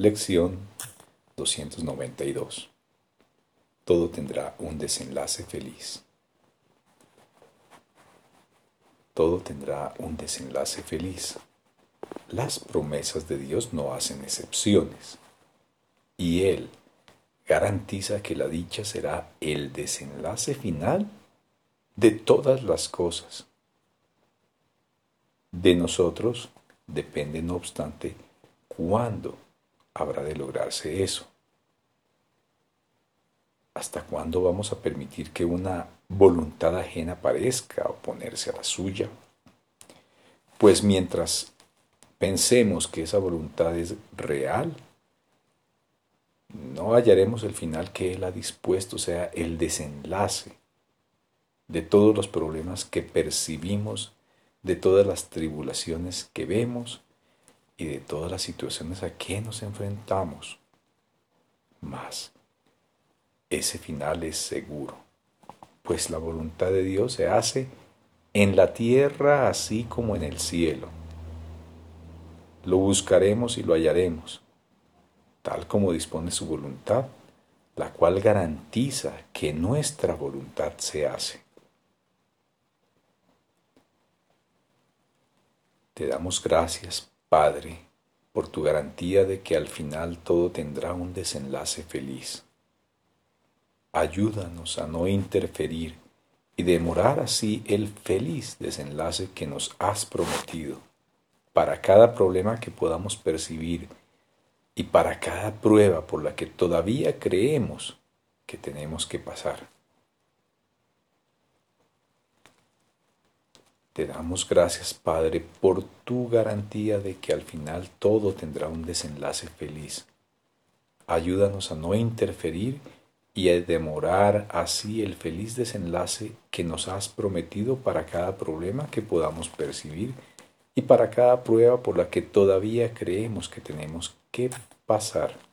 Lección 292. Todo tendrá un desenlace feliz. Todo tendrá un desenlace feliz. Las promesas de Dios no hacen excepciones. Y Él garantiza que la dicha será el desenlace final de todas las cosas. De nosotros depende, no obstante, cuándo habrá de lograrse eso. ¿Hasta cuándo vamos a permitir que una voluntad ajena parezca oponerse a la suya? Pues mientras pensemos que esa voluntad es real, no hallaremos el final que Él ha dispuesto, o sea, el desenlace de todos los problemas que percibimos, de todas las tribulaciones que vemos y de todas las situaciones a que nos enfrentamos. Mas ese final es seguro, pues la voluntad de Dios se hace en la tierra así como en el cielo. Lo buscaremos y lo hallaremos, tal como dispone su voluntad, la cual garantiza que nuestra voluntad se hace. Te damos gracias, Padre, por tu garantía de que al final todo tendrá un desenlace feliz. Ayúdanos a no interferir y demorar así el feliz desenlace que nos has prometido para cada problema que podamos percibir y para cada prueba por la que todavía creemos que tenemos que pasar. Te damos gracias, Padre, por tu garantía de que al final todo tendrá un desenlace feliz. Ayúdanos a no interferir y a demorar así el feliz desenlace que nos has prometido para cada problema que podamos percibir y para cada prueba por la que todavía creemos que tenemos que pasar.